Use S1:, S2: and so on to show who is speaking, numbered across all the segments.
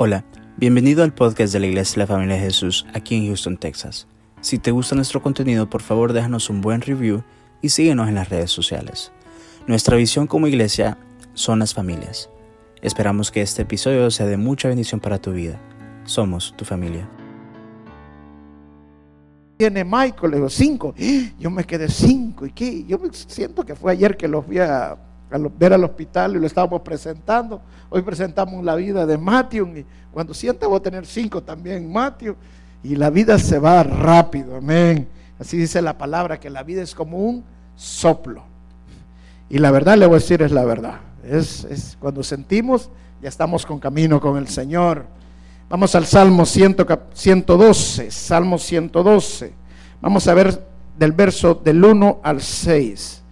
S1: Hola, bienvenido al podcast de la Iglesia de la Familia de Jesús aquí en Houston, Texas. Si te gusta nuestro contenido, por favor déjanos un buen review y síguenos en las redes sociales. Nuestra visión como iglesia son las familias. Esperamos que este episodio sea de mucha bendición para tu vida. Somos tu familia.
S2: Tiene Michael, le digo, cinco. Yo me quedé cinco. ¿Y qué? Yo siento que fue ayer que los vi a, ver al hospital y lo estábamos presentando. Hoy presentamos la vida de Matthew. Y cuando sienta voy a tener cinco también, Matthew. Y la vida se va rápido, amén. Así dice la palabra, que la vida es como un soplo. Y la verdad le voy a decir es la verdad. Es, es cuando sentimos, ya estamos con camino con el Señor. Vamos al Salmo 112, Salmo 112. Vamos a ver del verso del 1 al 6.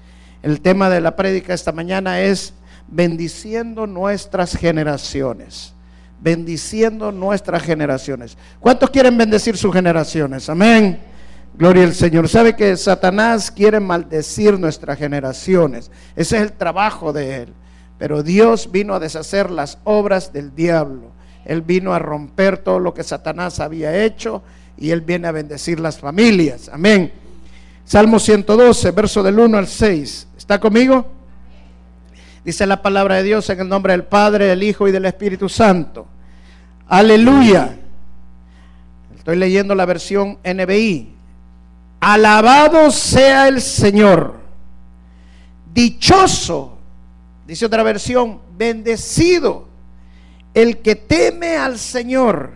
S2: El tema de la prédica esta mañana es bendiciendo nuestras generaciones. Bendiciendo nuestras generaciones. ¿Cuántos quieren bendecir sus generaciones? Amén. Gloria al Señor. ¿Sabe que Satanás quiere maldecir nuestras generaciones? Ese es el trabajo de él. Pero Dios vino a deshacer las obras del diablo. Él vino a romper todo lo que Satanás había hecho y Él viene a bendecir las familias. Amén. Salmo 112, verso del 1 al 6. ¿Está conmigo? Dice la palabra de Dios en el nombre del Padre, del Hijo y del Espíritu Santo. Aleluya. Estoy leyendo la versión NBI. Alabado sea el Señor. Dichoso, dice otra versión, bendecido el que teme al Señor,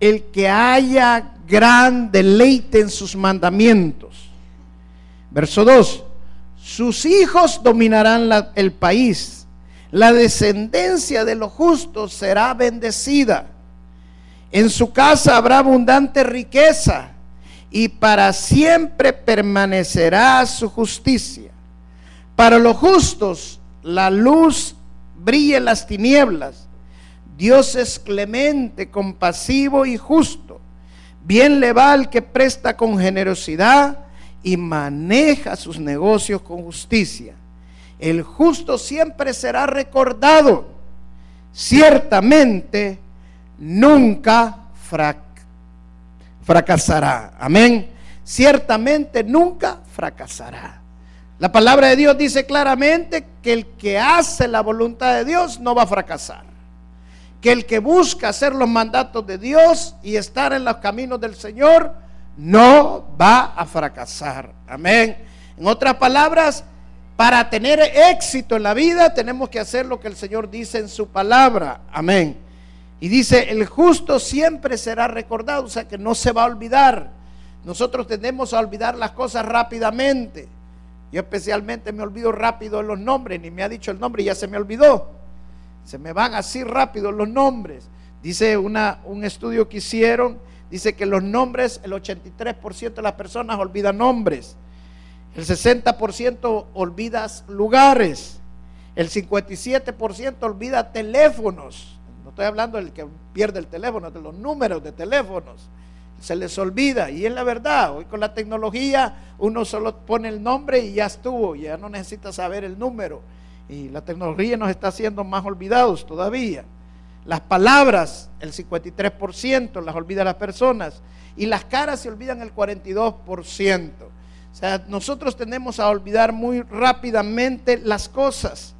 S2: el que haya gran deleite en sus mandamientos. Verso 2, sus hijos dominarán el país, la descendencia de los justos será bendecida, en su casa habrá abundante riqueza y para siempre permanecerá su justicia. Para los justos la luz brilla en las tinieblas Dios es clemente, compasivo y justo. Bien le va al que presta con generosidad y maneja sus negocios con justicia. El justo siempre será recordado. Ciertamente nunca fracasará. Amén. Ciertamente nunca fracasará. La palabra de Dios dice claramente que el que hace la voluntad de Dios no va a fracasar que el que busca hacer los mandatos de Dios y estar en los caminos del Señor no va a fracasar. Amén. En otras palabras, para tener éxito en la vida tenemos que hacer lo que el Señor dice en su palabra. Amén. Y dice, el justo siempre será recordado, o sea que no se va a olvidar. Nosotros tendemos a olvidar las cosas rápidamente. Yo especialmente me olvido rápido los nombres, ni me ha dicho el nombre y ya se me olvidó. Se me van así rápido los nombres. Dice una, un estudio que hicieron, dice que los nombres, el 83% de las personas olvidan nombres. El 60% olvida lugares. El 57% olvida teléfonos. No estoy hablando del que pierde el teléfono, de los números de teléfonos. Se les olvida. Y es la verdad. Hoy con la tecnología uno solo pone el nombre y ya estuvo. Ya no necesita saber el número. Y la tecnología nos está haciendo más olvidados todavía. Las palabras, el 53%, las olvida las personas. Y las caras se olvidan el 42%. O sea, nosotros tendemos a olvidar muy rápidamente las cosas.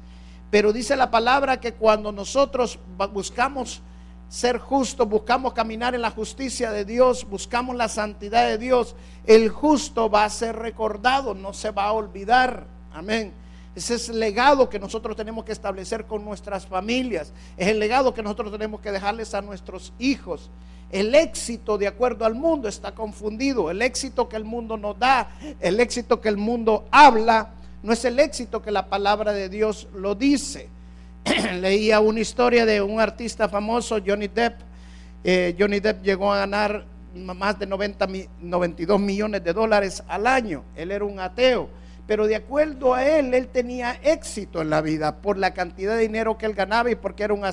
S2: Pero dice la palabra que cuando nosotros buscamos ser justos, buscamos caminar en la justicia de Dios, buscamos la santidad de Dios, el justo va a ser recordado, no se va a olvidar. Amén. Ese es el legado que nosotros tenemos que establecer con nuestras familias. Es el legado que nosotros tenemos que dejarles a nuestros hijos. El éxito de acuerdo al mundo está confundido. El éxito que el mundo nos da, el éxito que el mundo habla, no es el éxito que la palabra de Dios lo dice. Leía una historia de un artista famoso, Johnny Depp. Eh, Johnny Depp llegó a ganar más de 90, 92 millones de dólares al año. Él era un ateo pero de acuerdo a él, él tenía éxito en la vida por la cantidad de dinero que él ganaba y porque era un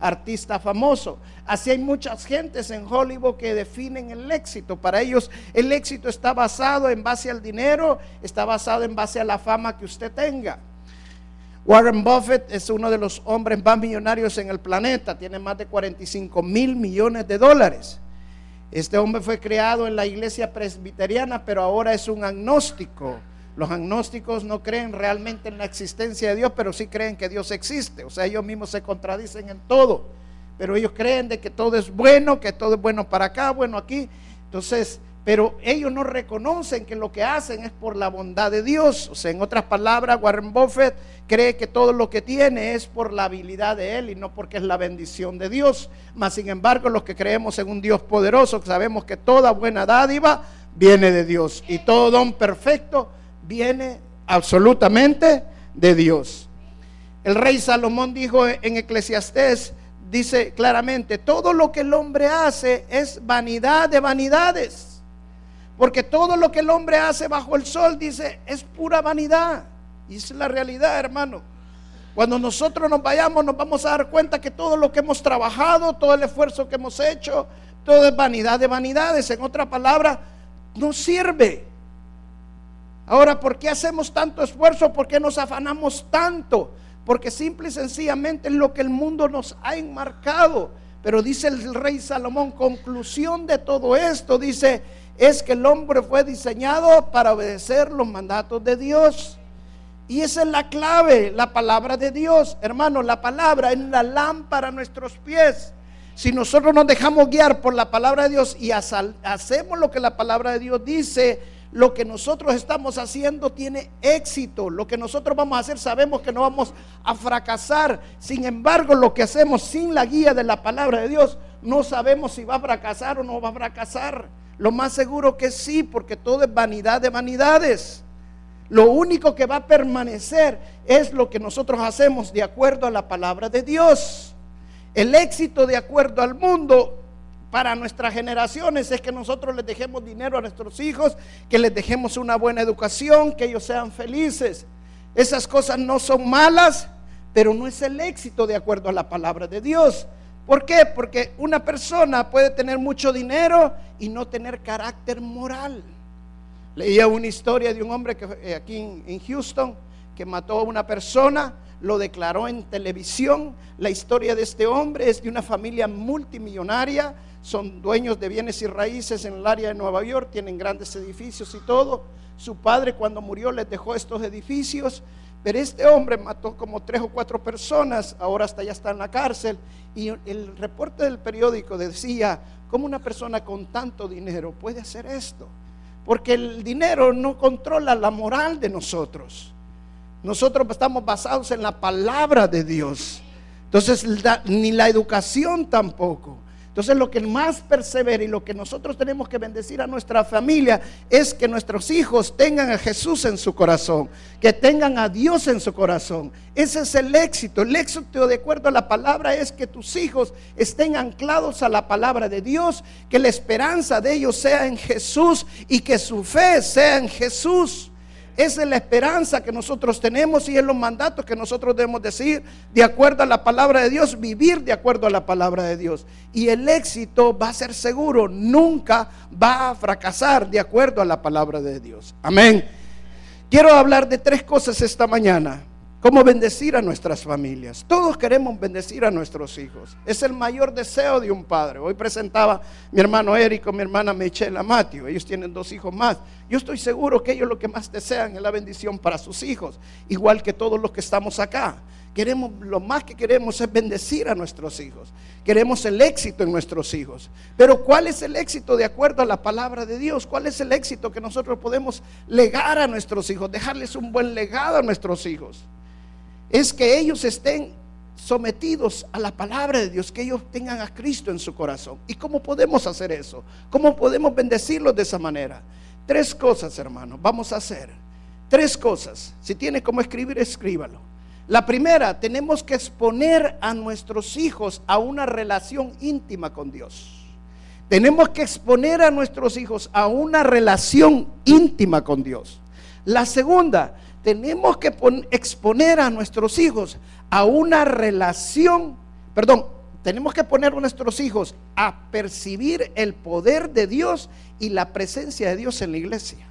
S2: artista famoso. Así hay muchas gentes en Hollywood que definen el éxito. Para ellos el éxito está basado en base al dinero, está basado en base a la fama que usted tenga. Warren Buffett es uno de los hombres más millonarios en el planeta, tiene más de 45 mil millones de dólares. Este hombre fue creado en la iglesia presbiteriana, pero ahora es un agnóstico. Los agnósticos no creen realmente en la existencia de Dios, pero sí creen que Dios existe. O sea, ellos mismos se contradicen en todo. Pero ellos creen de que todo es bueno, que todo es bueno para acá, bueno aquí. Entonces, pero ellos no reconocen que lo que hacen es por la bondad de Dios. O sea, en otras palabras, Warren Buffett cree que todo lo que tiene es por la habilidad de él y no porque es la bendición de Dios. Mas, sin embargo, los que creemos en un Dios poderoso, sabemos que toda buena dádiva viene de Dios y todo don perfecto viene absolutamente de Dios. El rey Salomón dijo en Eclesiastés, dice claramente, todo lo que el hombre hace es vanidad de vanidades. Porque todo lo que el hombre hace bajo el sol, dice, es pura vanidad. Y es la realidad, hermano. Cuando nosotros nos vayamos, nos vamos a dar cuenta que todo lo que hemos trabajado, todo el esfuerzo que hemos hecho, todo es vanidad de vanidades. En otra palabra, no sirve. Ahora, ¿por qué hacemos tanto esfuerzo? ¿Por qué nos afanamos tanto? Porque simple y sencillamente es lo que el mundo nos ha enmarcado. Pero dice el rey Salomón, conclusión de todo esto, dice, es que el hombre fue diseñado para obedecer los mandatos de Dios. Y esa es la clave, la palabra de Dios. Hermano, la palabra es la lámpara a nuestros pies. Si nosotros nos dejamos guiar por la palabra de Dios y hacemos lo que la palabra de Dios dice, lo que nosotros estamos haciendo tiene éxito. Lo que nosotros vamos a hacer sabemos que no vamos a fracasar. Sin embargo, lo que hacemos sin la guía de la palabra de Dios, no sabemos si va a fracasar o no va a fracasar. Lo más seguro que sí, porque todo es vanidad de vanidades. Lo único que va a permanecer es lo que nosotros hacemos de acuerdo a la palabra de Dios. El éxito de acuerdo al mundo para nuestras generaciones es que nosotros les dejemos dinero a nuestros hijos, que les dejemos una buena educación, que ellos sean felices. Esas cosas no son malas, pero no es el éxito de acuerdo a la palabra de Dios. ¿Por qué? Porque una persona puede tener mucho dinero y no tener carácter moral. Leía una historia de un hombre que eh, aquí en Houston que mató a una persona, lo declaró en televisión. La historia de este hombre es de una familia multimillonaria, son dueños de bienes y raíces en el área de Nueva York, tienen grandes edificios y todo. Su padre cuando murió les dejó estos edificios pero este hombre mató como tres o cuatro personas, ahora hasta ya está en la cárcel. Y el reporte del periódico decía, ¿cómo una persona con tanto dinero puede hacer esto? Porque el dinero no controla la moral de nosotros. Nosotros estamos basados en la palabra de Dios. Entonces, ni la educación tampoco. Entonces lo que más persevera y lo que nosotros tenemos que bendecir a nuestra familia es que nuestros hijos tengan a Jesús en su corazón, que tengan a Dios en su corazón. Ese es el éxito. El éxito de acuerdo a la palabra es que tus hijos estén anclados a la palabra de Dios, que la esperanza de ellos sea en Jesús y que su fe sea en Jesús. Esa es la esperanza que nosotros tenemos y es los mandatos que nosotros debemos decir de acuerdo a la palabra de Dios, vivir de acuerdo a la palabra de Dios. Y el éxito va a ser seguro, nunca va a fracasar de acuerdo a la palabra de Dios. Amén. Quiero hablar de tres cosas esta mañana cómo bendecir a nuestras familias. Todos queremos bendecir a nuestros hijos. Es el mayor deseo de un padre. Hoy presentaba mi hermano Eric mi hermana Michelle Amatio. Ellos tienen dos hijos más. Yo estoy seguro que ellos lo que más desean es la bendición para sus hijos, igual que todos los que estamos acá. Queremos, lo más que queremos es bendecir a nuestros hijos. Queremos el éxito en nuestros hijos. Pero ¿cuál es el éxito de acuerdo a la palabra de Dios? ¿Cuál es el éxito que nosotros podemos legar a nuestros hijos? Dejarles un buen legado a nuestros hijos es que ellos estén sometidos a la palabra de Dios, que ellos tengan a Cristo en su corazón. ¿Y cómo podemos hacer eso? ¿Cómo podemos bendecirlos de esa manera? Tres cosas, hermano, vamos a hacer. Tres cosas. Si tiene como escribir, escríbalo. La primera, tenemos que exponer a nuestros hijos a una relación íntima con Dios. Tenemos que exponer a nuestros hijos a una relación íntima con Dios. La segunda, tenemos que exponer a nuestros hijos a una relación, perdón, tenemos que poner a nuestros hijos a percibir el poder de Dios y la presencia de Dios en la iglesia.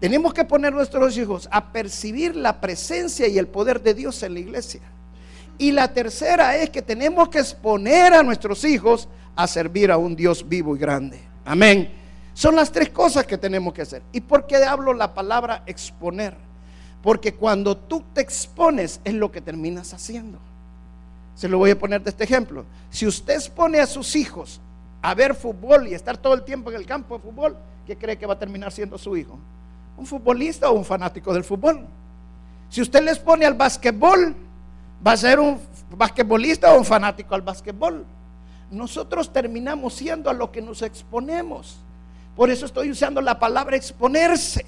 S2: Tenemos que poner nuestros hijos a percibir la presencia y el poder de Dios en la iglesia. Y la tercera es que tenemos que exponer a nuestros hijos a servir a un Dios vivo y grande. Amén. Son las tres cosas que tenemos que hacer. ¿Y por qué hablo la palabra exponer? Porque cuando tú te expones es lo que terminas haciendo. Se lo voy a poner de este ejemplo. Si usted expone a sus hijos a ver fútbol y estar todo el tiempo en el campo de fútbol, ¿qué cree que va a terminar siendo su hijo? ¿Un futbolista o un fanático del fútbol? Si usted les pone al básquetbol, va a ser un basquetbolista o un fanático al básquetbol. Nosotros terminamos siendo a lo que nos exponemos. Por eso estoy usando la palabra exponerse.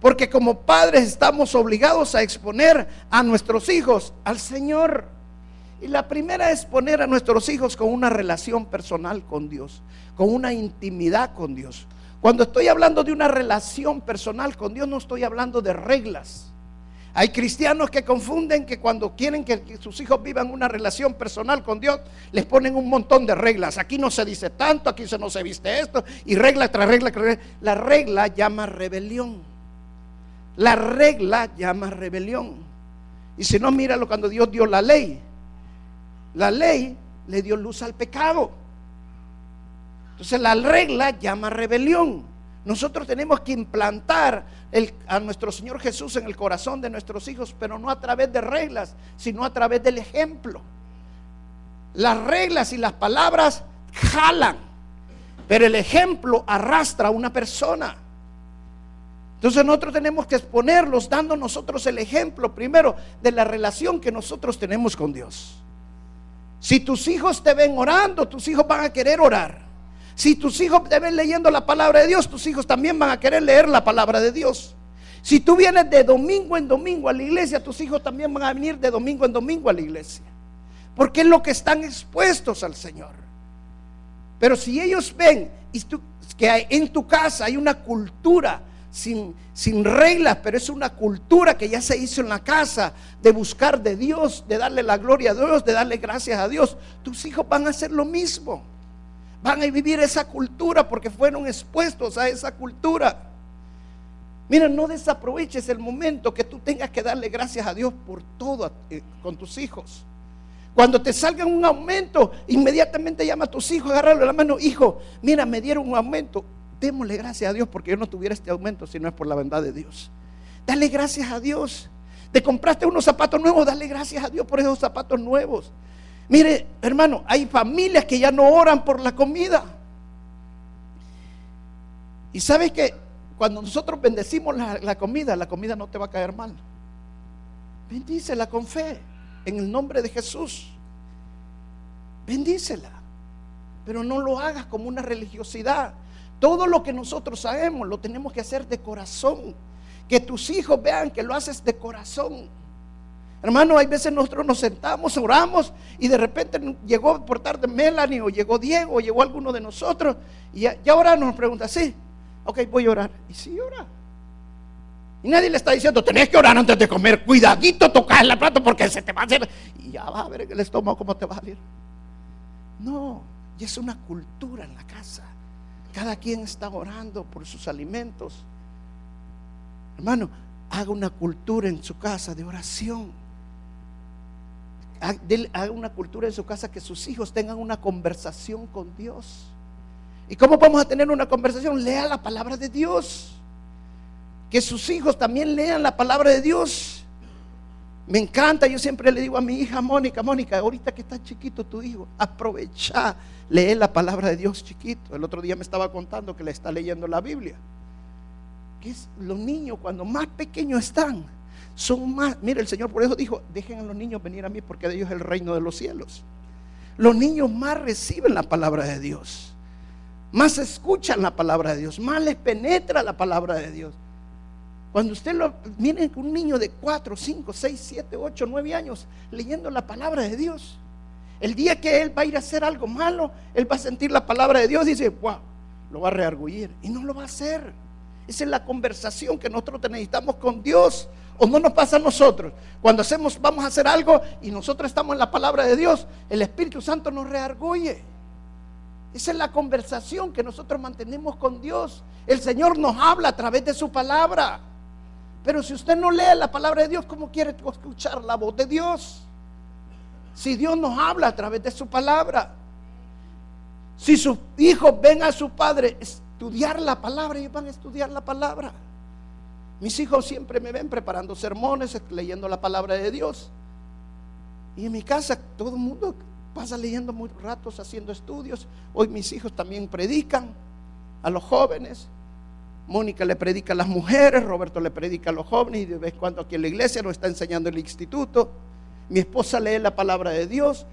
S2: Porque como padres estamos obligados a exponer a nuestros hijos al Señor. Y la primera es poner a nuestros hijos con una relación personal con Dios, con una intimidad con Dios. Cuando estoy hablando de una relación personal con Dios, no estoy hablando de reglas. Hay cristianos que confunden que cuando quieren que sus hijos vivan una relación personal con Dios, les ponen un montón de reglas. Aquí no se dice tanto, aquí no se viste esto, y regla tras regla. La regla llama rebelión. La regla llama rebelión. Y si no, míralo cuando Dios dio la ley. La ley le dio luz al pecado. Entonces la regla llama rebelión. Nosotros tenemos que implantar a nuestro Señor Jesús en el corazón de nuestros hijos, pero no a través de reglas, sino a través del ejemplo. Las reglas y las palabras jalan, pero el ejemplo arrastra a una persona. Entonces nosotros tenemos que exponerlos dando nosotros el ejemplo primero de la relación que nosotros tenemos con Dios. Si tus hijos te ven orando, tus hijos van a querer orar. Si tus hijos te ven leyendo la palabra de Dios, tus hijos también van a querer leer la palabra de Dios. Si tú vienes de domingo en domingo a la iglesia, tus hijos también van a venir de domingo en domingo a la iglesia. Porque es lo que están expuestos al Señor. Pero si ellos ven que en tu casa hay una cultura sin, sin reglas, pero es una cultura que ya se hizo en la casa de buscar de Dios, de darle la gloria a Dios, de darle gracias a Dios, tus hijos van a hacer lo mismo. Van a vivir esa cultura porque fueron expuestos a esa cultura. Mira, no desaproveches el momento que tú tengas que darle gracias a Dios por todo eh, con tus hijos. Cuando te salga un aumento, inmediatamente llama a tus hijos, agárralo la mano, hijo, mira, me dieron un aumento. Démosle gracias a Dios porque yo no tuviera este aumento si no es por la bondad de Dios. Dale gracias a Dios. Te compraste unos zapatos nuevos, dale gracias a Dios por esos zapatos nuevos. Mire, hermano, hay familias que ya no oran por la comida. Y sabes que cuando nosotros bendecimos la, comida, la comida no te va a caer mal. Bendícela con fe, en el nombre de Jesús. Bendícela. Pero no lo hagas como una religiosidad. Todo lo que nosotros sabemos lo tenemos que hacer de corazón. Que tus hijos vean que lo haces de corazón. Hermano, hay veces nosotros nos sentamos, oramos y de repente llegó por tarde Melanie o llegó Diego o llegó alguno de nosotros y ya, ahora nos pregunta, sí, ok, voy a orar. Y sí, ora. Y nadie le está diciendo, tenés que orar antes de comer, cuidadito, tocar la plata porque se te va a hacer. Y ya va a ver el estómago cómo te va a salir. No, y es una cultura en la casa. Cada quien está orando por sus alimentos. Hermano, haga una cultura en su casa de oración haga una cultura en su casa que sus hijos tengan una conversación con Dios. ¿Y cómo vamos a tener una conversación? Lea la palabra de Dios. Que sus hijos también lean la palabra de Dios. Me encanta, yo siempre le digo a mi hija Mónica, Mónica, ahorita que está chiquito tu hijo, aprovecha, lee la palabra de Dios chiquito. El otro día me estaba contando que le está leyendo la Biblia. Que es los niños cuando más pequeños están, son más, mire, el Señor por eso dijo, dejen a los niños venir a mí porque de ellos es el reino de los cielos. Los niños más reciben la palabra de Dios, más escuchan la palabra de Dios, más les penetra la palabra de Dios. Cuando usted lo miren un niño de 4, 5, 6, 7, 8, 9 años leyendo la palabra de Dios, el día que él va a ir a hacer algo malo, él va a sentir la palabra de Dios y dice, wow, lo va a reargullir y no lo va a hacer. Esa es la conversación que nosotros necesitamos con Dios. ¿O no nos pasa a nosotros? Cuando hacemos, vamos a hacer algo y nosotros estamos en la palabra de Dios, el Espíritu Santo nos reargolle. Esa es la conversación que nosotros mantenemos con Dios. El Señor nos habla a través de su palabra. Pero si usted no lee la palabra de Dios, ¿cómo quiere escuchar la voz de Dios? Si Dios nos habla a través de su palabra. Si sus hijos ven a su padre estudiar la palabra, ellos van a estudiar la palabra. Mis hijos siempre me ven preparando sermones, leyendo la palabra de Dios. Y en mi casa todo el mundo pasa leyendo muy ratos, haciendo estudios. Hoy mis hijos también predican a los jóvenes. Mónica le predica a las mujeres, Roberto le predica a los jóvenes y de vez en cuando aquí en la iglesia nos está enseñando el instituto. Mi esposa lee la palabra de Dios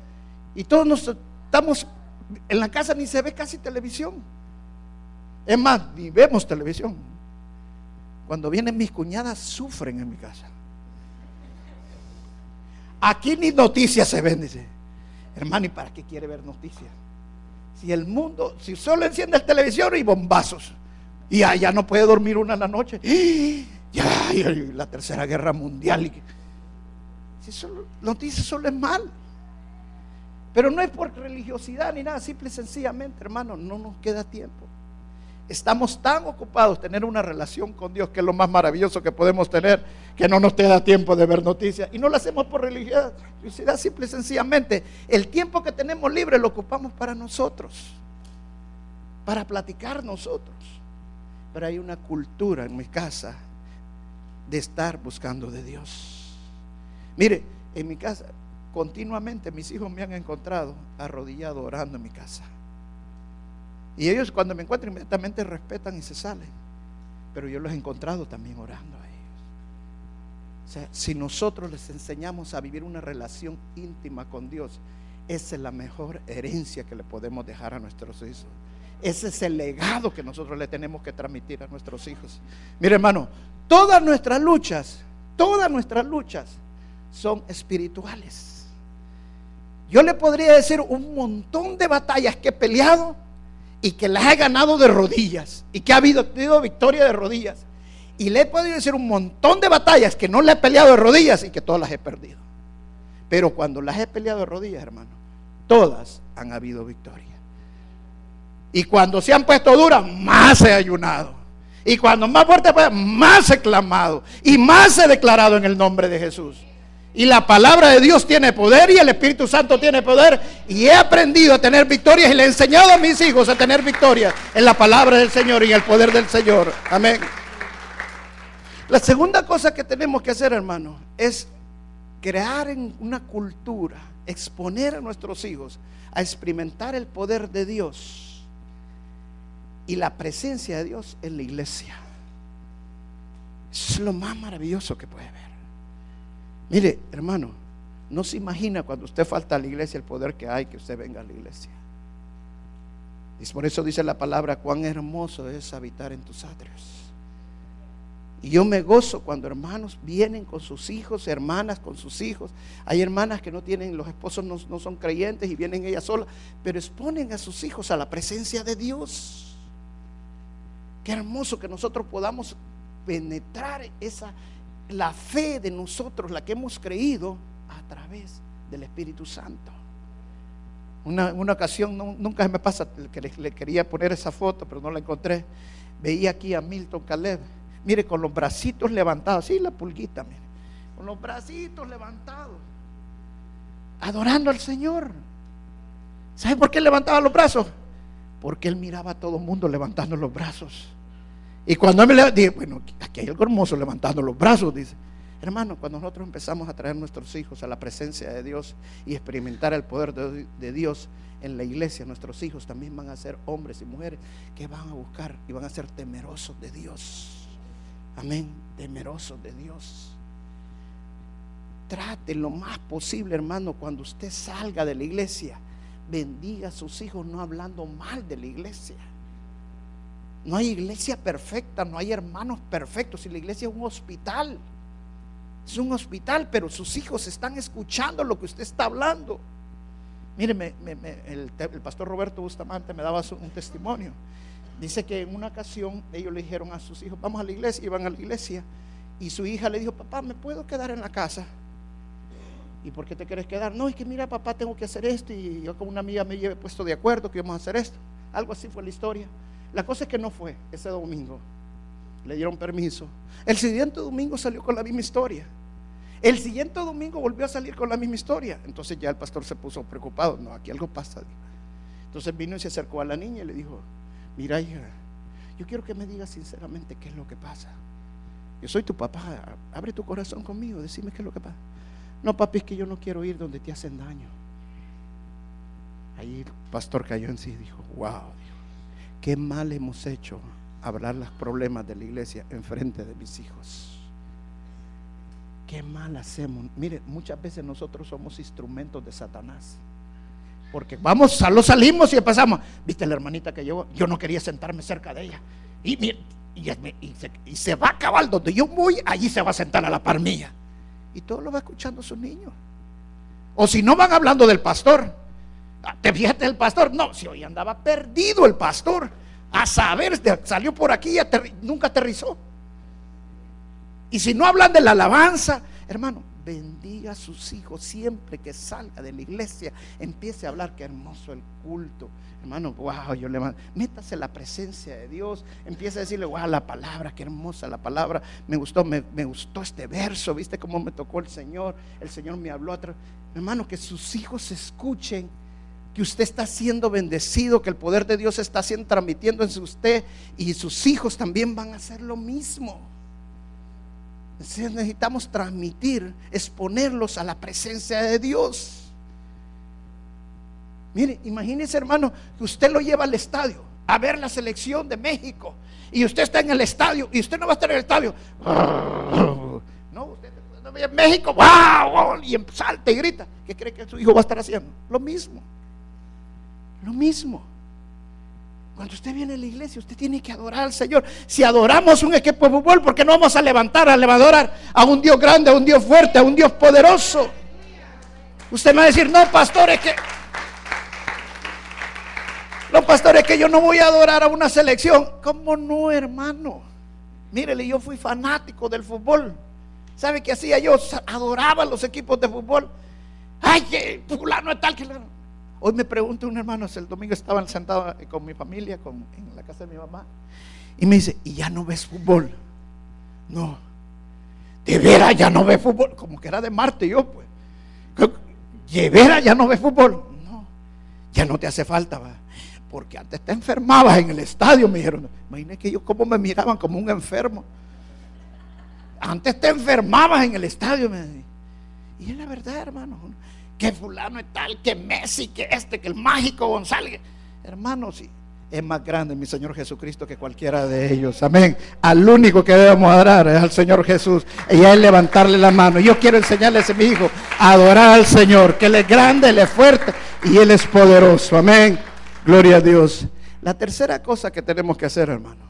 S2: y todos nos estamos en la casa ni se ve casi televisión. Es más, ni vemos televisión. Cuando vienen mis cuñadas sufren en mi casa. Aquí ni noticias se ven, dice. Hermano, ¿y para qué quiere ver noticias? Si el mundo, si solo enciende el televisor y bombazos, y ya no puede dormir una en la noche, ya, la tercera guerra mundial. Si solo, noticias solo es mal. Pero no es por religiosidad ni nada, simple y sencillamente, hermano, no nos queda tiempo. Estamos tan ocupados tener una relación con Dios, que es lo más maravilloso que podemos tener, que no nos da tiempo de ver noticias. Y no lo hacemos por religiosidad, simple y sencillamente. El tiempo que tenemos libre lo ocupamos para nosotros, para platicar nosotros. Pero hay una cultura en mi casa de estar buscando de Dios. Mire, en mi casa continuamente mis hijos me han encontrado arrodillado orando en mi casa. Y ellos cuando me encuentran inmediatamente respetan y se salen. Pero yo los he encontrado también orando a ellos. O sea, si nosotros les enseñamos a vivir una relación íntima con Dios, esa es la mejor herencia que le podemos dejar a nuestros hijos. Ese es el legado que nosotros le tenemos que transmitir a nuestros hijos. Mire hermano, todas nuestras luchas, todas nuestras luchas son espirituales. Yo le podría decir un montón de batallas que he peleado y que las he ganado de rodillas y que ha habido tenido victoria de rodillas. Y le he podido decir un montón de batallas que no le he peleado de rodillas y que todas las he perdido. Pero cuando las he peleado de rodillas, hermano, todas han habido victoria. Y cuando se han puesto duras, más he ayunado. Y cuando más fuerte, más he clamado. Y más he declarado en el nombre de Jesús. Y la palabra de Dios tiene poder y el Espíritu Santo tiene poder. Y he aprendido a tener victorias y le he enseñado a mis hijos a tener victorias en la palabra del Señor y en el poder del Señor. Amén. La segunda cosa que tenemos que hacer, hermano, es crear en una cultura, exponer a nuestros hijos a experimentar el poder de Dios y la presencia de Dios en la iglesia. es lo más maravilloso que puede ver. Mire, hermano, no se imagina cuando usted falta a la iglesia el poder que hay que usted venga a la iglesia. Y por eso dice la palabra, cuán hermoso es habitar en tus atrios. Y yo me gozo cuando hermanos vienen con sus hijos, hermanas con sus hijos. Hay hermanas que no tienen, los esposos no, no, son creyentes y vienen ellas solas, pero exponen a sus hijos a la presencia de Dios. Qué hermoso que nosotros podamos penetrar esa, la fe de nosotros, la que hemos creído a través del Espíritu Santo. Una, una ocasión, nunca me pasa que le, quería poner esa foto, pero no la encontré. Veía aquí a Milton Caleb, mire, con los bracitos levantados, sí, la pulguita, mire, con los bracitos levantados, adorando al Señor. ¿Sabe por qué levantaba los brazos? Porque él miraba a todo el mundo levantando los brazos. Y cuando me le dije, bueno, aquí hay algo hermoso levantando los brazos, dice. Hermano, cuando nosotros empezamos a traer nuestros hijos a la presencia de Dios y experimentar el poder de, de, Dios en la iglesia, nuestros hijos también van a ser hombres y mujeres que van a buscar y van a ser temerosos de Dios. Amén, temerosos de Dios. Trate lo más posible, hermano, cuando usted salga de la iglesia, bendiga a sus hijos no hablando mal de la iglesia. No hay iglesia perfecta, no hay hermanos perfectos. Y la iglesia es un hospital. Es un hospital, pero sus hijos están escuchando lo que usted está hablando. Mire, el, pastor Roberto Bustamante me daba un testimonio. Dice que en una ocasión ellos le dijeron a sus hijos, vamos a la iglesia, iban a la iglesia. Y su hija le dijo, papá, ¿me puedo quedar en la casa? ¿Y por qué te quieres quedar? No, es que mira, papá, tengo que hacer esto. Y yo con una amiga me he puesto de acuerdo que íbamos a hacer esto. Algo así fue la historia. La cosa es que no fue ese domingo. le dieron permiso. El siguiente domingo salió con la misma historia. El siguiente domingo volvió a salir con la misma historia. Entonces ya el pastor se puso preocupado. No, aquí algo pasa. Entonces vino y se acercó a la niña y le dijo, mira hija, yo quiero que me digas sinceramente qué es lo que pasa. Yo soy tu papá, abre tu corazón conmigo, decime qué es lo que pasa. No, papi, es que yo no quiero ir donde te hacen daño. Ahí el pastor cayó en sí y dijo, wow, qué mal hemos hecho hablar los problemas de la iglesia en frente de mis hijos. Qué mal hacemos. Mire, muchas veces nosotros somos instrumentos de Satanás. Porque vamos, lo salimos y empezamos. Viste la hermanita que yo, yo no quería sentarme cerca de ella. Y, y, se, va a acabar donde yo voy, allí se va a sentar a la par mía. Y todo lo va escuchando su niño. O si no van hablando del pastor. Ah, ¿Te fíjate el pastor? No, si hoy andaba perdido el pastor. A saber, salió por aquí y nunca aterrizó. Y si no hablan de la alabanza, hermano, bendiga a sus hijos siempre que salga de la iglesia. Empiece a hablar, qué hermoso el culto. Hermano, wow, yo le mando, métase la presencia de Dios. Empiece a decirle, wow, la palabra, qué hermosa la palabra. Me gustó, me, gustó este verso. ¿Viste cómo me tocó el Señor? El Señor me habló. atrás. Hermano, que sus hijos escuchen que usted está siendo bendecido, que el poder de Dios está siendo transmitiendo en usted y sus hijos también van a hacer lo mismo. Necesitamos transmitir, exponerlos a la presencia de Dios. Mire, imagínese hermano que usted lo lleva al estadio a ver la selección de México y usted está en el estadio y usted no va a estar en el estadio. No, usted en México, wow, y salta y grita. ¿Qué cree que su hijo va a estar haciendo? Lo mismo. Lo mismo. Cuando usted viene a la iglesia, usted tiene que adorar al Señor. Si adoramos un equipo de fútbol, ¿por qué no vamos a levantar, a adorar a un Dios grande, a un Dios fuerte, a un Dios poderoso? Usted me va a decir, no, pastor, es que... No, pastor, es que yo no voy a adorar a una selección. ¿Cómo no, hermano? Mírele, yo fui fanático del fútbol. ¿Sabe qué hacía yo? Adoraba los equipos de fútbol. Ay, fulano es tal que... Hoy me pregunta un hermano, el domingo estaban sentados con mi familia en la casa de mi mamá, y me dice, ¿y ya no ves fútbol? No, de veras ya no ves fútbol, como que era de Marte yo, pues. De veras ya no ves fútbol. No, ya no te hace falta, ¿va? porque antes te enfermabas en el estadio, me dijeron. Imagínate que ellos cómo me miraban como un enfermo. Antes te enfermabas en el estadio, me Y es la verdad, hermano que fulano es tal, que Messi, que este, que el mágico González. Hermanos, sí, es más grande mi Señor Jesucristo que cualquiera de ellos. Amén. Al único que debemos adorar es al Señor Jesús. Y a Él levantarle la mano. Yo quiero enseñarles a mi hijo a adorar al Señor, que Él es grande, Él es fuerte y Él es poderoso. Amén. Gloria a Dios. La tercera cosa que tenemos que hacer, hermano,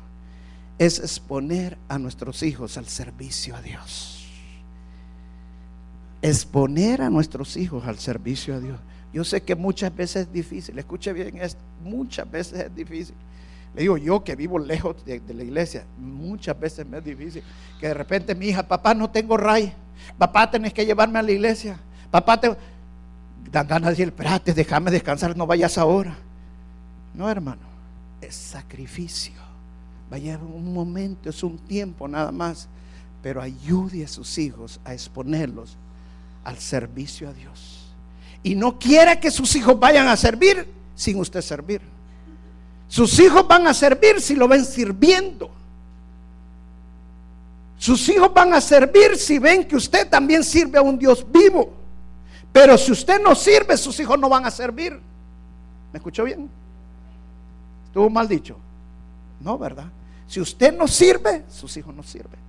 S2: es exponer a nuestros hijos al servicio a Dios exponer a nuestros hijos al servicio a Dios. Yo sé que muchas veces es difícil, escuche bien esto, muchas veces es difícil. Le digo yo que vivo lejos de, la iglesia, muchas veces me es difícil. Que de repente mi hija, papá, no tengo ray, papá, tenés que llevarme a la iglesia, papá, te dan ganas de decir, espérate, déjame descansar, no vayas ahora. No, hermano, es sacrificio. Vaya un momento, es un tiempo nada más, pero ayude a sus hijos a exponerlos al servicio a Dios. Y no quiere que sus hijos vayan a servir sin usted servir. Sus hijos van a servir si lo ven sirviendo. Sus hijos van a servir si ven que usted también sirve a un Dios vivo. Pero si usted no sirve, sus hijos no van a servir. ¿Me escuchó bien? ¿Estuvo mal dicho? No, ¿verdad? Si usted no sirve, sus hijos no sirven.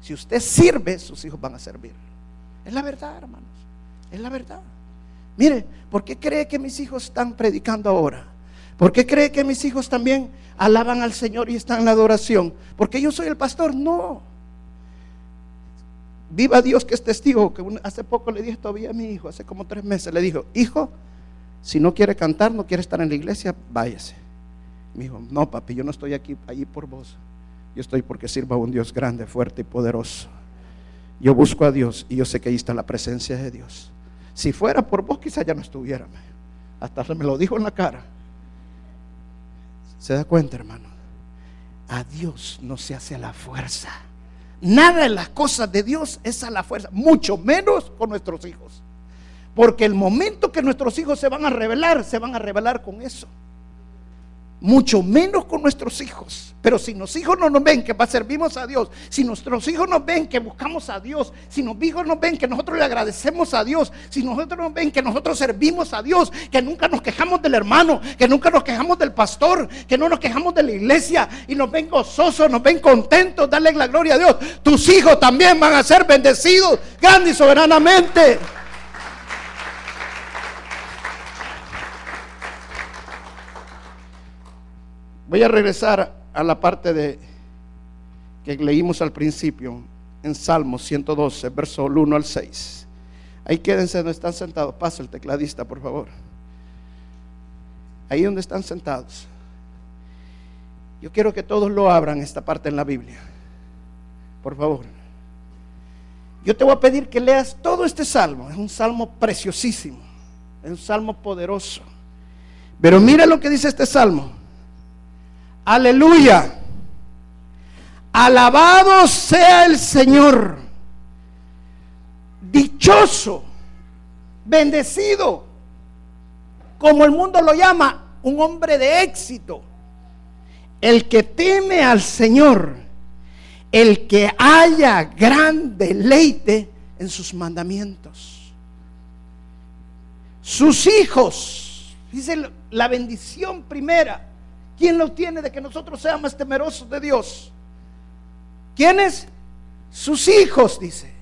S2: Si usted sirve, sus hijos van a servir. Es la verdad, hermanos. Es la verdad. Mire, ¿por qué cree que mis hijos están predicando ahora? ¿Por qué cree que mis hijos también alaban al Señor y están en la adoración? ¿Porque yo soy el pastor? No. Viva Dios que es testigo, que hace poco le dije todavía a mi hijo, hace como tres meses, le dijo, hijo, si no quiere cantar, no quiere estar en la iglesia, váyase. Me dijo, no papi, yo no estoy aquí, allí por vos. Yo estoy porque sirva a un Dios grande, fuerte y poderoso. Yo busco a Dios y yo sé que ahí está la presencia de Dios. Si fuera por vos, quizás ya no estuviera. Hasta me lo dijo en la cara. ¿Se da cuenta, hermano? a Dios no se hace a la fuerza. Nada en las cosas de Dios es a la fuerza, mucho menos con nuestros hijos. Porque el momento que nuestros hijos se van a revelar, se van a revelar con eso mucho menos con nuestros hijos. Pero si nuestros hijos no nos ven que servimos a Dios, si nuestros hijos nos ven que buscamos a Dios, si nuestros hijos nos ven que nosotros le agradecemos a Dios, si nosotros nos ven que nosotros servimos a Dios, que nunca nos quejamos del hermano, que nunca nos quejamos del pastor, que no nos quejamos de la iglesia y nos ven gozosos, nos ven contentos, darle la gloria a Dios, tus hijos también van a ser bendecidos grande y soberanamente. Voy a regresar a la parte de que leímos al principio en Salmos 112, verso 1 al 6. Ahí quédense donde están sentados. Pasa el tecladista, por favor. Ahí donde están sentados. Yo quiero que todos lo abran esta parte en la Biblia. Por favor. Yo te voy a pedir que leas todo este salmo. Es un salmo preciosísimo. Es un salmo poderoso. Pero mira lo que dice este salmo. Aleluya. Alabado sea el Señor. Dichoso, bendecido, como el mundo lo llama, un hombre de éxito. El que teme al Señor, el que haya gran deleite en sus mandamientos. Sus hijos, dice la bendición primera, ¿Quién lo tiene de que nosotros seamos temerosos de Dios? ¿Quiénes? Sus hijos, dice.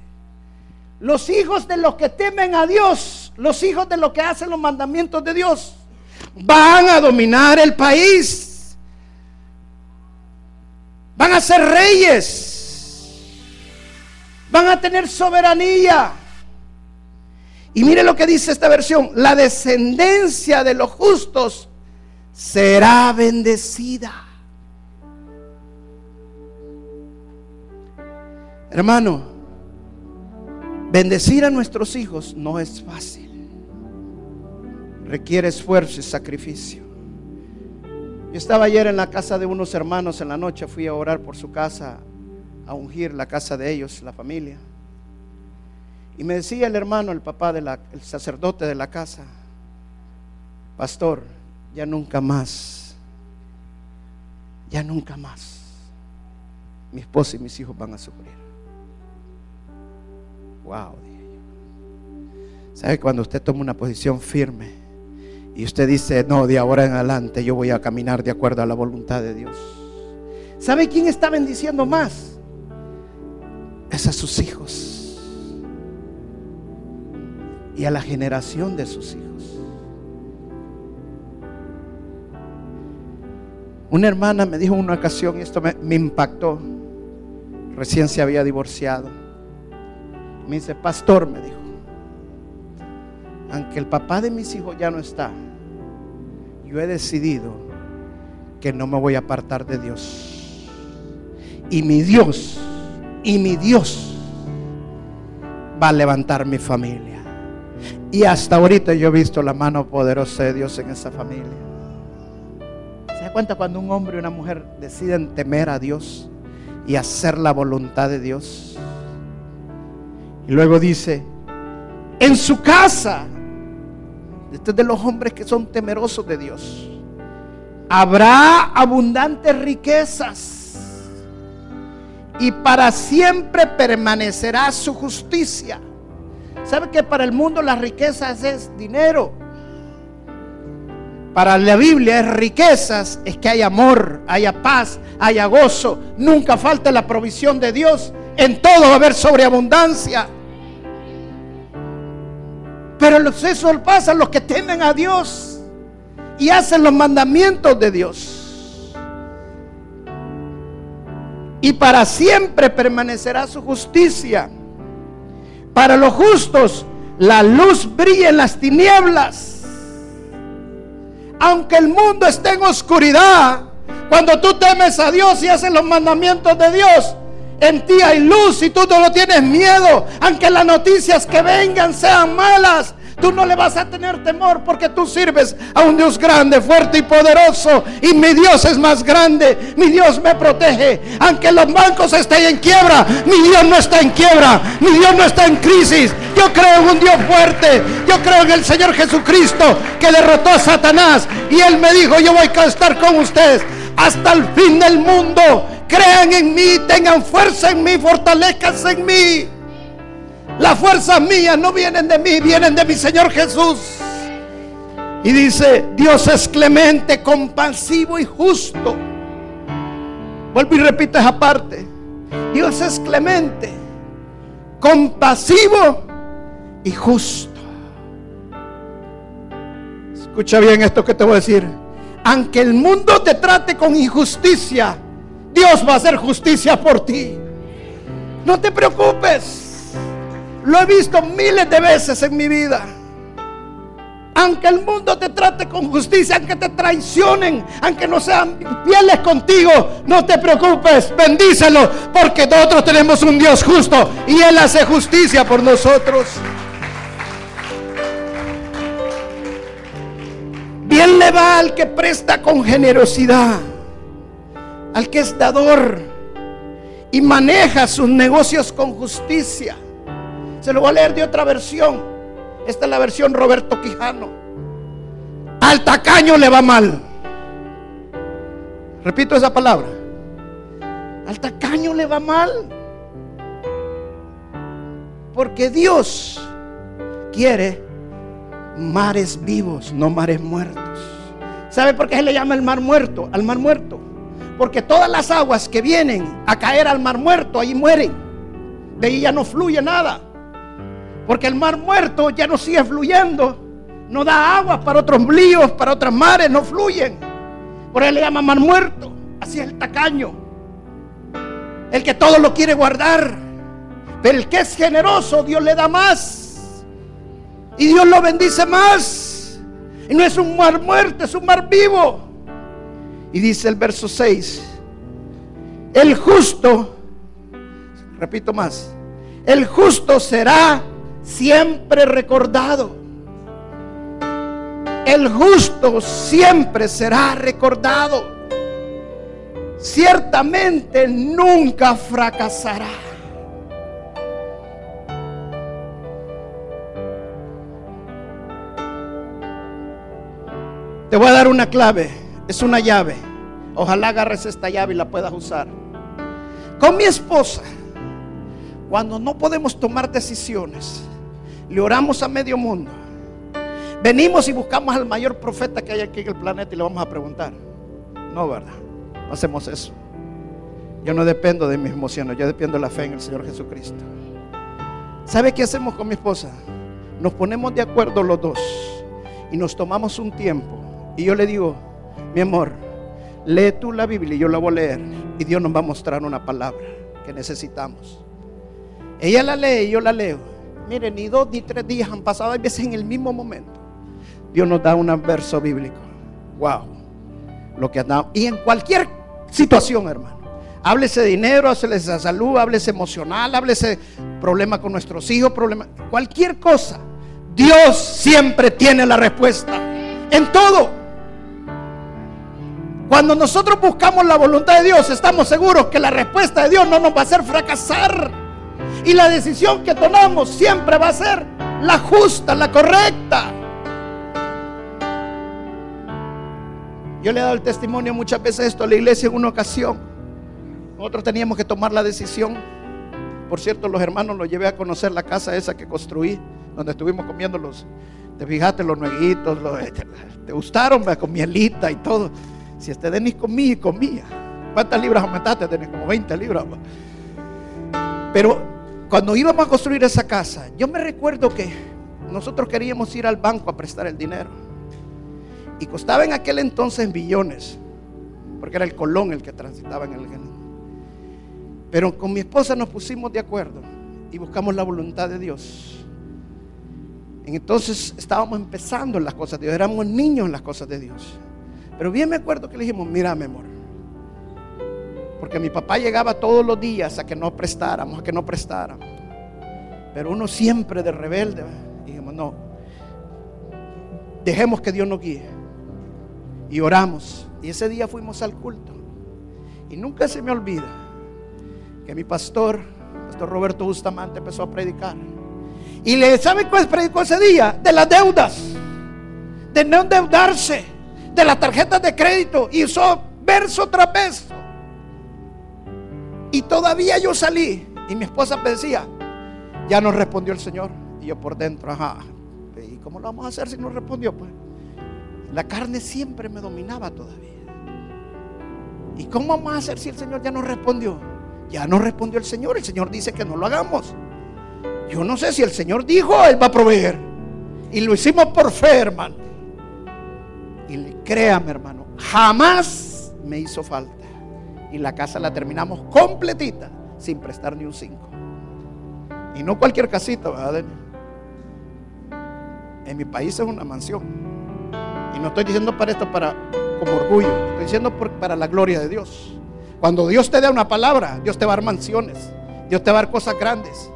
S2: Los hijos de los que temen a Dios, los hijos de los que hacen los mandamientos de Dios, van a dominar el país. Van a ser reyes. Van a tener soberanía. Y mire lo que dice esta versión. La descendencia de los justos será bendecida. Hermano, bendecir a nuestros hijos no es fácil. Requiere esfuerzo y sacrificio. Yo estaba ayer en la casa de unos hermanos en la noche, fui a orar por su casa, a ungir la casa de ellos, la familia. Y me decía el hermano, el papá del sacerdote de la casa, pastor, ya nunca más, ya nunca más, mi esposa y mis hijos van a sufrir. Wow, ¿Sabe cuando usted toma una posición firme y usted dice, no, de ahora en adelante yo voy a caminar de acuerdo a la voluntad de Dios? ¿Sabe quién está bendiciendo más? Es a sus hijos y a la generación de sus hijos. Una hermana me dijo en una ocasión, y esto me, impactó, recién se había divorciado. Me dice, pastor, me dijo, aunque el papá de mis hijos ya no está, yo he decidido que no me voy a apartar de Dios. Y mi Dios, y mi Dios va a levantar mi familia. Y hasta ahorita yo he visto la mano poderosa de Dios en esa familia cuenta cuando un hombre y una mujer deciden temer a Dios y hacer la voluntad de Dios? Y luego dice, en su casa, este es de los hombres que son temerosos de Dios, habrá abundantes riquezas y para siempre permanecerá su justicia. ¿Sabe que para el mundo las riquezas es dinero? Para la Biblia es riquezas, es que hay amor, haya paz, haya gozo. Nunca falta la provisión de Dios. En todo va a haber sobreabundancia. Pero eso pasa los que temen a Dios y hacen los mandamientos de Dios. Y para siempre permanecerá su justicia. Para los justos, la luz brilla en las tinieblas aunque el mundo esté en oscuridad, cuando tú temes a Dios y haces los mandamientos de Dios, en ti hay luz y tú no lo tienes miedo, aunque las noticias que vengan sean malas. Tú no le vas a tener temor porque tú sirves a un Dios grande, fuerte y poderoso. Y mi Dios es más grande. Mi Dios me protege. Aunque los bancos estén en quiebra, mi Dios no está en quiebra. Mi Dios no está en crisis. Yo creo en un Dios fuerte. Yo creo en el Señor Jesucristo que derrotó a Satanás. Y Él me dijo, yo voy a estar con ustedes hasta el fin del mundo. Crean en mí, tengan fuerza en mí, fortalezcanse en mí. Las fuerzas mías no vienen de mí, vienen de mi Señor Jesús. Y dice, Dios es clemente, compasivo y justo. Vuelvo y repito esa parte. Dios es clemente, compasivo y justo. Escucha bien esto que te voy a decir. Aunque el mundo te trate con injusticia, Dios va a hacer justicia por ti. No te preocupes. Lo he visto miles de veces en mi vida. Aunque el mundo te trate con justicia, aunque te traicionen, aunque no sean fieles contigo, no te preocupes, bendícelo, porque nosotros tenemos un Dios justo y Él hace justicia por nosotros. Bien le va al que presta con generosidad al que es dador y maneja sus negocios con justicia. Se lo voy a leer de otra versión. Esta es la versión Roberto Quijano. Al tacaño le va mal. Repito esa palabra. Al tacaño le va mal. Porque Dios quiere mares vivos, no mares muertos. ¿Sabe por qué se le llama el mar muerto? Al mar muerto porque todas las aguas que vienen a caer al mar muerto, ahí mueren. De ahí ya no fluye nada. Porque el mar muerto ya no sigue fluyendo. No da agua para otros líos, para otras mares, no fluyen. Por eso le llama mar muerto. Así es el tacaño. El que todo lo quiere guardar. Pero el que es generoso, Dios le da más. Y Dios lo bendice más. Y no es un mar muerto, es un mar vivo. Y dice el verso 6, el justo, repito más, el justo será siempre recordado. El justo siempre será recordado. Ciertamente nunca fracasará. Te voy a dar una clave. Es una llave. Ojalá agarres esta llave y la puedas usar. Con mi esposa, cuando no podemos tomar decisiones, le oramos a medio mundo. Venimos y buscamos al mayor profeta que hay aquí en el planeta y le vamos a preguntar. No, ¿verdad? No hacemos eso. Yo no dependo de mis emociones, yo dependo de la fe en el Señor Jesucristo. ¿Sabe qué hacemos con mi esposa? Nos ponemos de acuerdo los dos y nos tomamos un tiempo. Y yo le digo, mi amor, lee tú la Biblia y yo la voy a leer. Y Dios nos va a mostrar una palabra que necesitamos. Ella la lee y yo la leo. Mire, ni dos ni tres días han pasado, hay veces en el mismo momento. Dios nos da un verso bíblico. Wow. Lo que andamos. Y en cualquier situación, hermano. Háblese de dinero, háblese de salud, háblese emocional, háblese problema con nuestros hijos, problema. Cualquier cosa. Dios siempre tiene la respuesta. En todo. Cuando nosotros buscamos la voluntad de Dios, estamos seguros que la respuesta de Dios no nos va a hacer fracasar. Y la decisión que tomamos siempre va a ser la justa, la correcta. Yo le he dado el testimonio muchas veces esto a la iglesia en una ocasión. Nosotros teníamos que tomar la decisión. Por cierto, los hermanos los llevé a conocer la casa esa que construí, donde estuvimos comiendo los, te fijaste, los nueguitos, te, gustaron, con mielita y todo. Si este Denis comía y comía. ¿Cuántas libras aumentaste, Denis? Como 20 libras. Pero cuando íbamos a construir esa casa, yo me recuerdo que nosotros queríamos ir al banco a prestar el dinero. Y costaba en aquel entonces billones. Porque era el colón el que transitaba en el... Pero con mi esposa nos pusimos de acuerdo y buscamos la voluntad de Dios. Entonces estábamos empezando en las cosas de Dios, éramos niños en las cosas de Dios. Pero bien me acuerdo que le dijimos, mira, mi amor. Porque mi papá llegaba todos los días a que no prestáramos, a que no prestáramos. Pero uno siempre de rebelde. dijimos, no, Dejemos que Dios nos guíe. Y oramos. Y ese día fuimos al culto. Y nunca se me olvida que mi pastor, pastor Roberto Bustamante, empezó a predicar. Y le sabe cuál predicó ese día? De las deudas. De no endeudarse. De las tarjetas de crédito. Y hizo verso tras verso. Y todavía yo salí. Y mi esposa me decía, ya nos respondió el Señor. Y yo por dentro, ajá. ¿Y cómo lo vamos a hacer si no respondió? Pues la carne siempre me dominaba todavía. ¿Y cómo vamos a hacer si el Señor ya nos respondió? Ya nos respondió el Señor. El Señor dice que no lo hagamos. Yo no sé si el Señor dijo, Él va a proveer. Y lo hicimos por fe, hermano. Y créame, hermano, jamás me hizo falta. Y la casa la terminamos completita, sin prestar ni un cinco. Y no cualquier casita, ¿verdad? En mi país es una mansión. Y no estoy diciendo para esto para como orgullo, estoy diciendo para la gloria de Dios. Cuando Dios te da una palabra, Dios te va a dar mansiones, Dios te va a dar cosas grandes,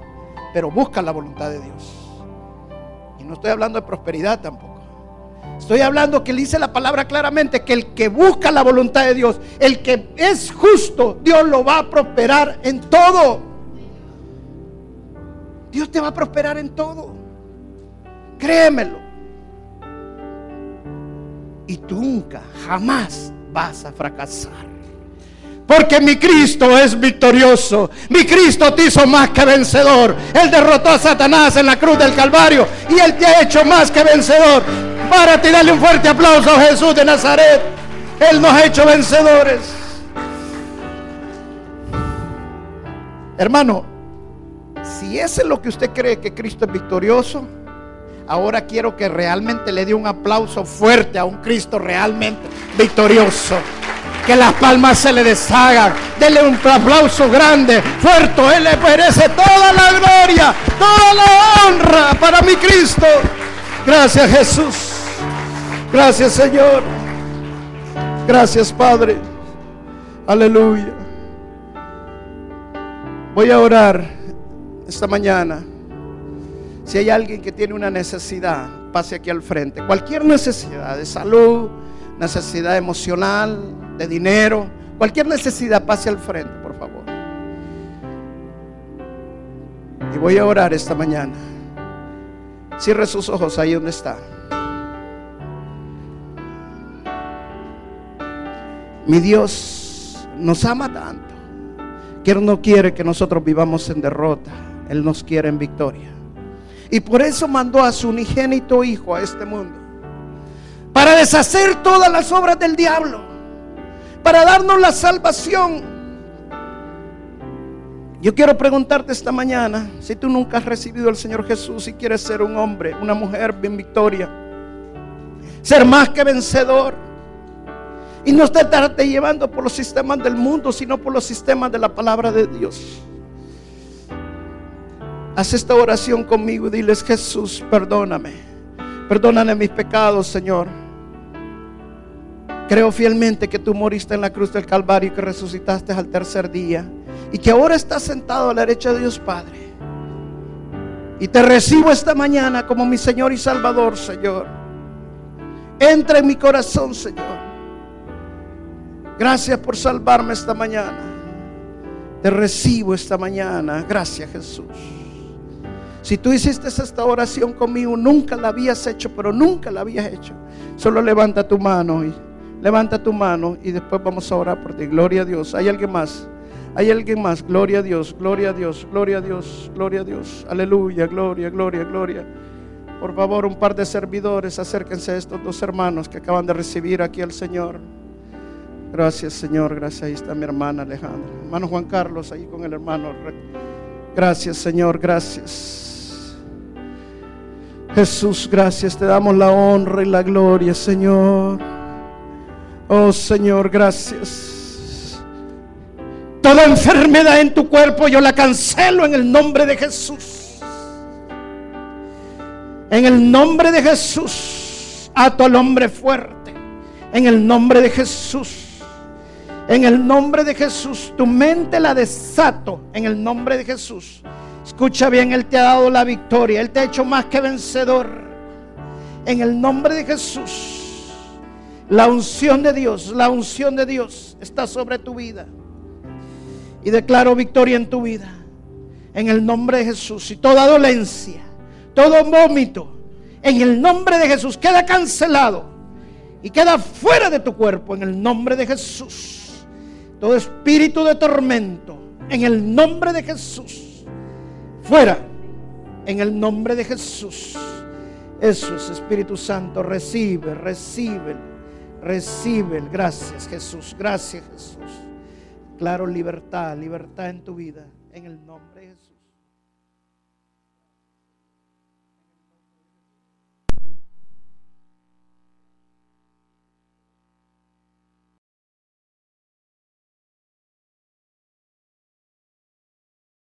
S2: pero busca la voluntad de Dios. Y no estoy hablando de prosperidad tampoco. Estoy hablando que le dice la palabra claramente que el que busca la voluntad de Dios, el que es justo, Dios lo va a prosperar en todo. Dios te va a prosperar en todo. Créemelo. Y tú nunca, jamás vas a fracasar. Porque mi Cristo es victorioso. Mi Cristo te hizo más que vencedor. Él derrotó a Satanás en la cruz del Calvario. Y Él te ha hecho más que vencedor. Párate y dale un fuerte aplauso a Jesús de Nazaret. Él nos ha hecho vencedores. Hermano, si ese es lo que usted cree que Cristo es victorioso, ahora quiero que realmente le dé un aplauso fuerte a un Cristo realmente victorioso que las palmas se le deshagan. Dele un aplauso grande, fuerte. Él le merece toda la gloria, toda la honra para mi Cristo. Gracias Jesús. Gracias Señor. Gracias Padre. Aleluya. Voy a orar esta mañana. Si hay alguien que tiene una necesidad, pase aquí al frente. Cualquier necesidad de salud, necesidad emocional, de dinero, cualquier necesidad, pase al frente, por favor. Y voy a orar esta mañana. Cierre sus ojos ahí donde está. Mi Dios nos ama tanto que Él no quiere que nosotros vivamos en derrota. Él nos quiere en victoria. Y por eso mandó a su unigénito Hijo a este mundo. Para deshacer todas las obras del diablo para darnos la salvación. Yo quiero preguntarte esta mañana, si tú nunca has recibido al Señor Jesús y quieres ser un hombre, una mujer bien victoria, ser más que vencedor, y no estarte llevando por los sistemas del mundo, sino por los sistemas de la palabra de Dios. Haz esta oración conmigo y diles, Jesús, perdóname. Perdóname mis pecados, Señor. Creo fielmente que tú moriste en la cruz del Calvario y que resucitaste al tercer día. Y que ahora estás sentado a la derecha de Dios Padre. Y te recibo esta mañana como mi Señor y Salvador, Señor. Entra en mi corazón, Señor. Gracias por salvarme esta mañana. Te recibo esta mañana. Gracias, Jesús. Si tú hiciste esta oración conmigo, nunca la habías hecho, pero nunca la habías hecho. Solo levanta tu mano y Levanta tu mano y después vamos a orar por ti. Gloria a Dios. ¿Hay alguien más? ¿Hay alguien más? Gloria a Dios, gloria a Dios, gloria a Dios, gloria a Dios. Aleluya, gloria, gloria, gloria. Por favor, un par de servidores, acérquense a estos dos hermanos que acaban de recibir aquí al Señor. Gracias, Señor. Gracias. Ahí está mi hermana Alejandra. Hermano Juan Carlos, ahí con el hermano. Gracias, Señor. Gracias. Jesús, gracias. Te damos la honra y la gloria, Señor. Oh Señor, gracias. Toda enfermedad en tu cuerpo yo la cancelo en el nombre de Jesús. En el nombre de Jesús, ato al hombre fuerte. En el nombre de Jesús. En el nombre de Jesús, tu mente la desato. En el nombre de Jesús. Escucha bien, Él te ha dado la victoria. Él te ha hecho más que vencedor. En el nombre de Jesús. La unción de Dios, la unción de Dios está sobre tu vida. Y declaro victoria en tu vida. En el nombre de Jesús. Y toda dolencia, todo vómito, en el nombre de Jesús queda cancelado. Y queda fuera de tu cuerpo en el nombre de Jesús. Todo espíritu de tormento, en el nombre de Jesús. Fuera, en el nombre de Jesús. Eso es Espíritu Santo, recibe, recibe, recibe. Gracias Jesús, gracias Jesús. Claro, libertad, libertad en tu vida, en el nombre de Jesús.